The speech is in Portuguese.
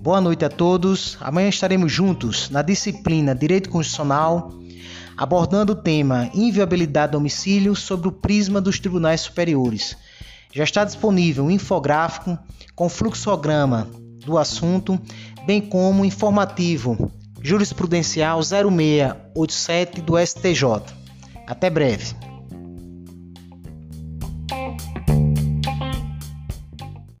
Boa noite a todos. Amanhã estaremos juntos na disciplina Direito Constitucional, abordando o tema Inviabilidade do domicílio sobre o prisma dos tribunais superiores. Já está disponível um infográfico com fluxograma do assunto, bem como informativo jurisprudencial 0687 do STJ. Até breve.